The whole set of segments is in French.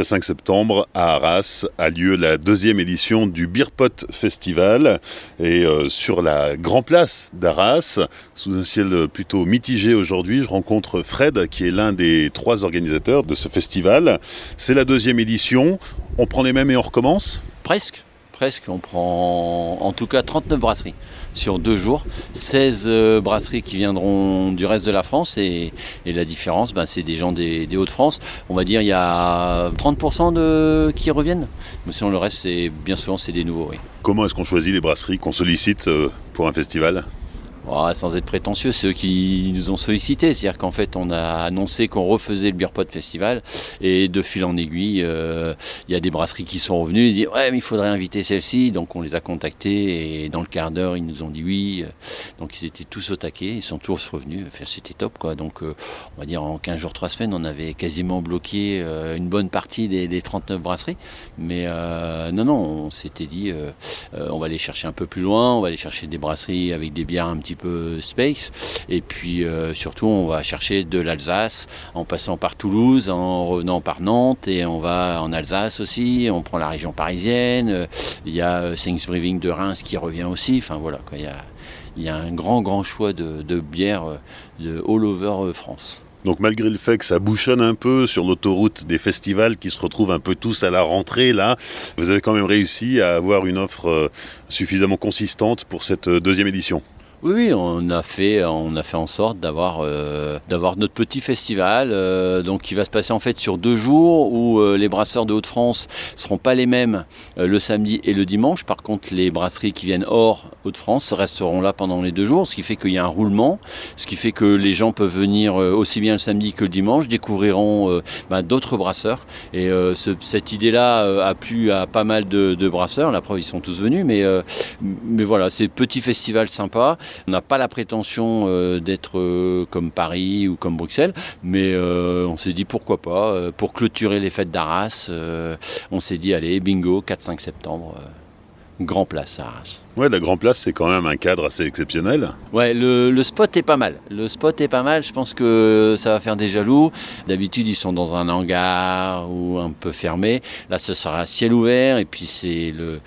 4 et 5 septembre à Arras a lieu la deuxième édition du Beerpot Festival. Et euh, sur la Grand Place d'Arras, sous un ciel plutôt mitigé aujourd'hui, je rencontre Fred qui est l'un des trois organisateurs de ce festival. C'est la deuxième édition. On prend les mêmes et on recommence? Presque presque. On prend en tout cas 39 brasseries sur deux jours. 16 euh, brasseries qui viendront du reste de la France et, la différence, ben, c'est des gens des, Hauts-de-France. On va dire il y a 30% de, qui reviennent. Mais sinon le reste, c'est bien souvent c'est des nouveaux. Comment est-ce qu'on choisit les brasseries qu'on sollicite euh, pour un festival? Sans être prétentieux, c'est eux qui nous ont sollicité. C'est-à-dire qu'en fait, on a annoncé qu'on refaisait le Beer Pot Festival et de fil en aiguille, euh, il y a des brasseries qui sont revenues et disent Ouais, mais il faudrait inviter celle-ci. Donc on les a contactés et dans le quart d'heure, ils nous ont dit oui. Donc ils étaient tous au taquet, ils sont tous revenus. C'était top quoi. Donc euh, on va dire en 15 jours, 3 semaines, on avait quasiment bloqué euh, une bonne partie des, 39 brasseries. Mais non, non, on s'était dit on va aller chercher un peu plus loin, on va aller chercher des brasseries avec des bières un petit peu space. Et puis euh, surtout, on va chercher de l'Alsace en passant par Toulouse, en revenant par Nantes et on va en Alsace aussi. On prend la région parisienne. Il y a Brewing de Reims qui revient aussi. Enfin voilà, quoi. Il, y a, un grand, grand choix de, bières euh, de all over euh, France. Donc malgré le fait que ça bouchonne un peu sur l'autoroute des festivals qui se retrouvent un peu tous à la rentrée là, vous avez quand même réussi à avoir une offre suffisamment consistante pour cette deuxième édition. Oui, on a fait, on a fait en sorte d'avoir, euh, d'avoir notre petit festival, euh, donc qui va se passer en fait sur deux jours où euh, les brasseurs de Hauts-de-France seront pas les mêmes le samedi et le dimanche. Par contre, les brasseries qui viennent hors Hauts-de-France resteront là pendant les deux jours, ce qui fait qu'il y a un roulement, ce qui fait que les gens peuvent venir aussi bien le samedi que le dimanche, découvriront bah, d'autres brasseurs. Et cette idée-là a plu à pas mal de, de, brasseurs. La preuve, ils sont tous venus, mais, mais voilà, c'est petit festival sympa. On n'a pas la prétention euh, d'être euh, comme Paris ou comme Bruxelles, mais euh, on s'est dit pourquoi pas, pour clôturer les fêtes d'Arras, on s'est dit allez, bingo, 4-5 septembre. Grand Place à Arras. Ouais, la Grand Place, c'est quand même un cadre assez exceptionnel. Ouais, le, spot est pas mal. Le spot est pas mal. Je pense que ça va faire des jaloux. D'habitude, ils sont dans un hangar ou un peu fermé. Là, ce sera ciel ouvert. Et puis, c'est le,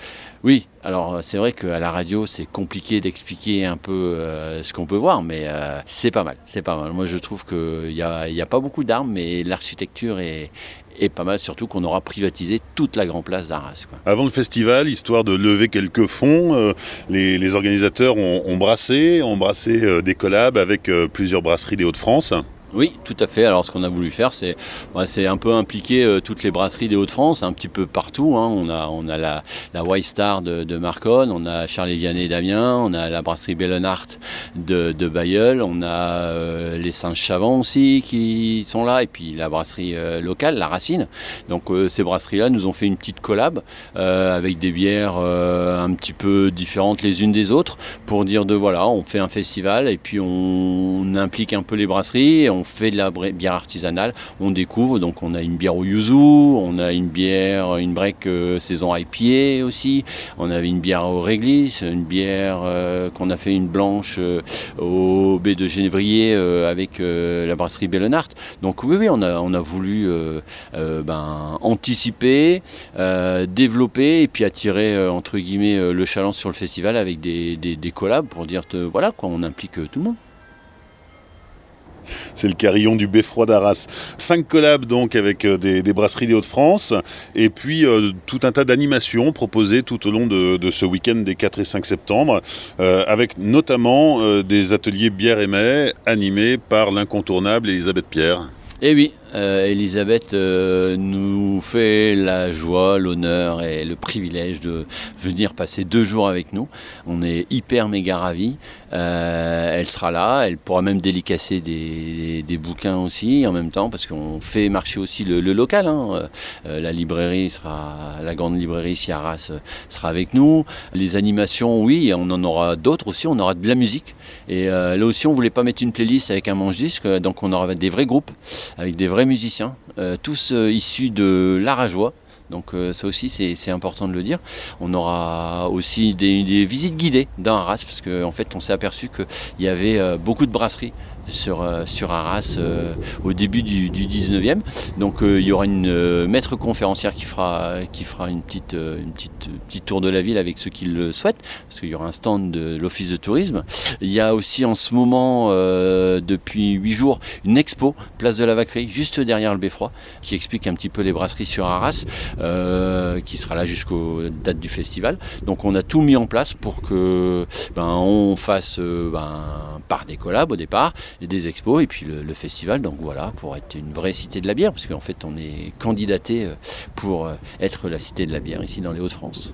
oui, alors c'est vrai qu'à la radio c'est compliqué d'expliquer un peu euh, ce qu'on peut voir, mais euh, c'est pas mal, c'est pas mal. Moi je trouve qu'il n'y a, a, pas beaucoup d'armes, mais l'architecture est, pas mal, surtout qu'on aura privatisé toute la grande place d'Arras. Avant le festival, histoire de lever quelques fonds, euh, les, organisateurs ont, ont, brassé, ont brassé des collabs avec plusieurs brasseries des Hauts-de-France. Oui, tout à fait. Alors ce qu'on a voulu faire, c'est c'est un peu impliquer euh, toutes les brasseries des Hauts-de-France, un petit peu partout. Hein. On a on a la, la White Star de, Marconne, on a Charles Vianney d'Amiens, on a la brasserie Bellonart de, de Bayeul, on a euh, les Saint-Chavant aussi qui sont là, et puis la brasserie euh, locale, la Racine. Donc ces brasseries-là nous ont fait une petite collab avec des bières un petit peu différentes les unes des autres pour dire de voilà, on fait un festival et puis on, implique un peu les brasseries. On fait de la bière artisanale, on découvre. Donc on a une bière au yuzu, on a une bière, une break euh, saison IPA aussi, on avait une bière au réglisse, une bière euh, qu'on a fait une blanche euh, au baie de Génévrier avec la brasserie Bellonart. Donc oui, oui, on a, voulu ben, anticiper, développer et puis attirer entre guillemets le chaland sur le festival avec des, des collabs pour dire voilà quoi, on implique tout le monde. C'est le carillon du beffroi d'Arras. Cinq collabs donc avec euh, des, brasseries des Hauts-de-France et puis euh, tout un tas d'animations proposées tout au long de, ce week-end des 4 et 5 septembre euh, avec notamment des ateliers bière et mets animés par l'incontournable Elisabeth Pierre. Eh oui, euh, Elisabeth euh, nous fait la joie, l'honneur et le privilège de venir passer deux jours avec nous. On est hyper méga ravis. Euh, elle sera là, elle pourra même délicacer des, bouquins aussi en même temps parce qu'on fait marcher aussi le, local. Hein. la librairie sera, la grande librairie Ciaras sera avec nous. Les animations, oui, on en aura d'autres aussi. On aura de la musique et là aussi on voulait pas mettre une playlist avec un manche disque, donc on aura des vrais groupes avec des vrais musiciens, euh, tous euh, issus de l'Arajois. Donc euh, ça aussi c'est important de le dire. On aura aussi des, visites guidées dans Arras parce qu'en en fait on s'est aperçu qu'il y avait beaucoup de brasseries sur, sur Arras au début du, 19e. Donc il y aura une maître conférencière qui fera, qui fera une, petite, une petite, tour de la ville avec ceux qui le souhaitent, parce qu'il y aura un stand de l'Office de tourisme. Il y a aussi en ce moment, depuis huit jours, une expo, place de la Vacquerie, juste derrière le Beffroi, qui explique un petit peu les brasseries sur Arras, qui sera là jusqu'aux dates du festival. Donc on a tout mis en place pour que ben, on fasse euh, ben, par des collabs au départ, et des expos et puis le, festival. Donc voilà, pour être une vraie cité de la bière, parce qu'en fait on est candidaté euh, pour euh, être la cité de la bière ici dans les Hauts-de-France.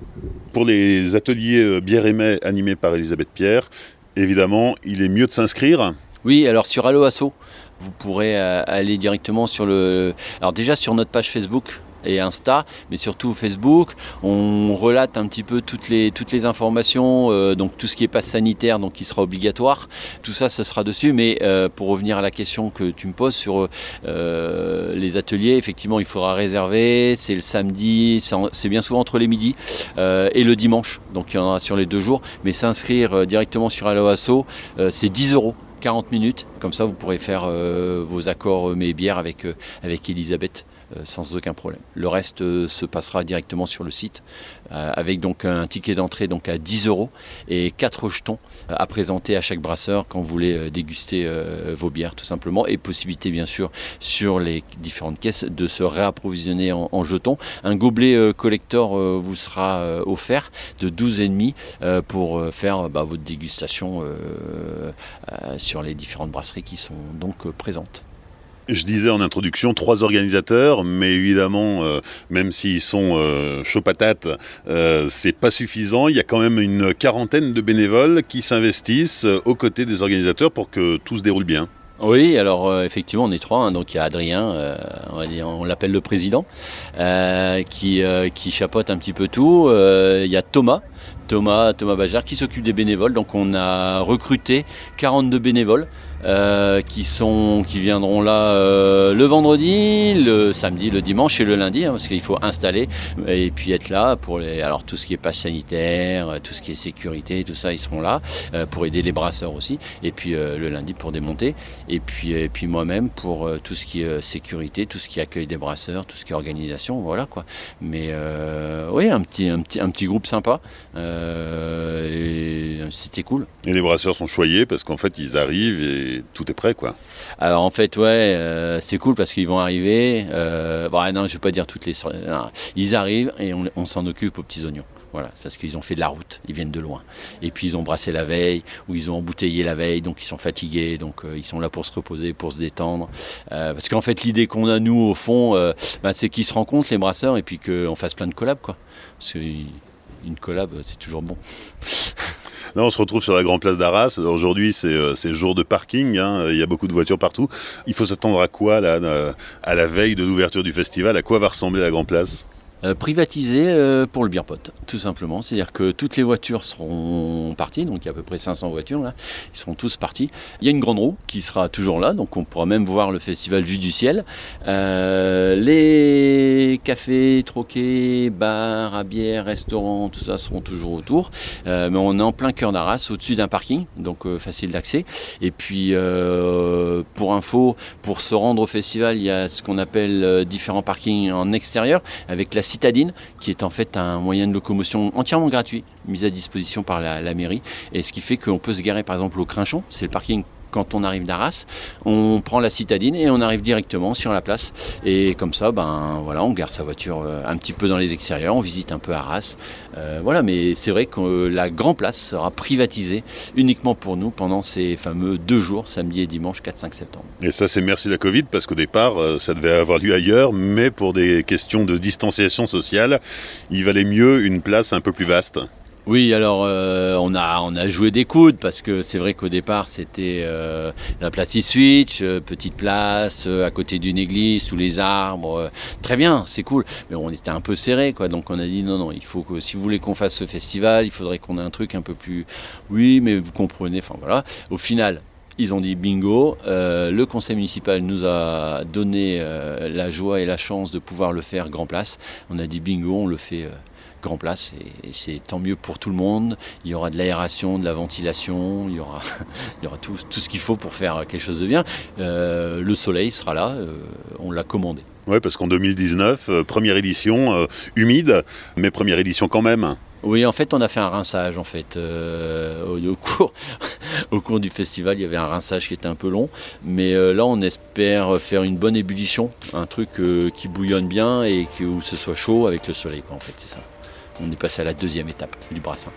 Pour les ateliers bière et mets animés par Elisabeth Pierre, évidemment, il est mieux de s'inscrire. Oui, alors sur Allo Asso, vous pourrez aller directement sur le. Alors déjà sur notre page Facebook, et Insta, mais surtout Facebook. On relate un petit peu toutes les, toutes les informations, euh, donc tout ce qui est passe sanitaire, donc qui sera obligatoire. Tout ça, ce sera dessus. Mais euh, pour revenir à la question que tu me poses sur euh, les ateliers, effectivement, il faudra réserver. C'est le samedi, c'est bien souvent entre les midis et le dimanche. Donc il y en aura sur les deux jours. Mais s'inscrire directement sur Aloasso, c'est 10 euros. 40 minutes, comme ça vous pourrez faire vos accords mes bières avec, avec Elisabeth. Euh, sans aucun problème. Le reste euh, se passera directement sur le site euh, avec donc un ticket d'entrée donc à 10 euros et 4 jetons à présenter à chaque brasseur quand vous voulez déguster vos bières tout simplement et possibilité bien sûr sur les différentes caisses de se réapprovisionner en, jetons. Un gobelet collector vous sera offert de 12,5 pour faire bah, votre dégustation sur les différentes brasseries qui sont donc présentes. Je disais en introduction trois organisateurs, mais évidemment, euh, même s'ils sont euh, chaud patates, euh, c'est pas suffisant. Il y a quand même une quarantaine de bénévoles qui s'investissent aux côtés des organisateurs pour que tout se déroule bien. Oui, alors effectivement, on est trois. Hein. donc il y a Adrien, on, on l'appelle le président, qui, qui chapeaute un petit peu tout. il y a Thomas, Thomas, Thomas Bajard, qui s'occupe des bénévoles. Donc on a recruté 42 bénévoles. Euh, qui, sont, qui viendront là euh, le vendredi, le samedi, le dimanche et le lundi, hein, parce qu'il faut installer et puis être là pour alors tout ce qui est passe sanitaire, tout ce qui est sécurité, tout ça, ils seront là euh, pour aider les brasseurs aussi, et puis le lundi pour démonter, et puis, et puis moi-même pour tout ce qui est sécurité, tout ce qui accueille des brasseurs, tout ce qui est organisation, voilà quoi. Mais oui, un petit, un petit, un petit groupe sympa, c'était cool. Et les brasseurs sont choyés parce qu'en fait ils arrivent et tout est prêt, quoi. Alors en fait, ouais, euh, c'est cool parce qu'ils vont arriver. Euh, bon, non, je vais pas dire toutes les. ils arrivent et on, s'en occupe aux petits oignons. Voilà, parce qu'ils ont fait de la route, ils viennent de loin. Et puis ils ont brassé la veille, ou ils ont embouteillé la veille, donc ils sont fatigués, donc euh, ils sont là pour se reposer, pour se détendre. parce qu'en fait, l'idée qu'on a, nous, au fond, bah, c'est qu'ils se rencontrent, les brasseurs, et puis qu'on fasse plein de collabs, quoi. Parce qu'une collab, c'est toujours bon. On se retrouve sur la grande place d'Arras. Aujourd'hui, c'est euh, jour de parking. Hein. Il y a beaucoup de voitures partout. Il faut s'attendre à quoi là, euh, à la veille de l'ouverture du festival? À quoi va ressembler la grande place? Euh, privatisé euh, pour le pot, tout simplement. C'est-à-dire que toutes les voitures seront parties, donc il y a à peu près 500 voitures là, ils seront tous partis. Il y a une grande roue qui sera toujours là, donc on pourra même voir le festival vue du ciel. Euh, les cafés, troquets, bars à bière, restaurants, tout ça seront toujours autour. mais on est en plein cœur d'Arras, au-dessus d'un parking, donc facile d'accès. Et puis, pour info, pour se rendre au festival, il y a ce qu'on appelle différents parkings en extérieur, avec la citadine, qui est en fait un moyen de locomotion entièrement gratuit, mis à disposition par la, mairie, et ce qui fait qu'on peut se garer par exemple au Crinchon, c'est le parking quand on arrive d'Arras, on prend la citadine et on arrive directement sur la place. Et comme ça, ben voilà, on garde sa voiture euh, un petit peu dans les extérieurs, on visite un peu Arras. Euh, voilà, mais c'est vrai que la grande place sera privatisée uniquement pour nous pendant ces fameux deux jours, samedi et dimanche 4-5 septembre. Et ça, c'est merci la Covid, parce qu'au départ, euh, ça devait avoir lieu ailleurs, mais pour des questions de distanciation sociale, il valait mieux une place un peu plus vaste. Oui, alors euh, on, a, on a joué des coudes parce que c'est vrai qu'au départ c'était euh, la place e-switch, euh, petite place à côté d'une église, sous les arbres. très bien, c'est cool. Mais on était un peu serré quoi, donc on a dit non, non, il faut que si vous voulez qu'on fasse ce festival, il faudrait qu'on ait un truc un peu plus. Oui, mais vous comprenez, enfin voilà. Au final, ils ont dit bingo. le conseil municipal nous a donné la joie et la chance de pouvoir le faire grand place. On a dit bingo, on le fait Grand Place et, c'est tant mieux pour tout le monde. Il y aura de l'aération, de la ventilation, il y aura, il y aura tout, tout ce qu'il faut pour faire quelque chose de bien. Euh, le soleil sera là, euh, on l'a commandé. Oui, parce qu'en 2019, euh, première édition humide, mais première édition quand même. Oui, en fait, on a fait un rinçage. En fait, au, cours, au cours du festival, il y avait un rinçage qui était un peu long, mais là, on espère faire une bonne ébullition, un truc qui bouillonne bien et que, où ce soit chaud avec le soleil. en fait, c'est ça. On est passé à la deuxième étape du brassin.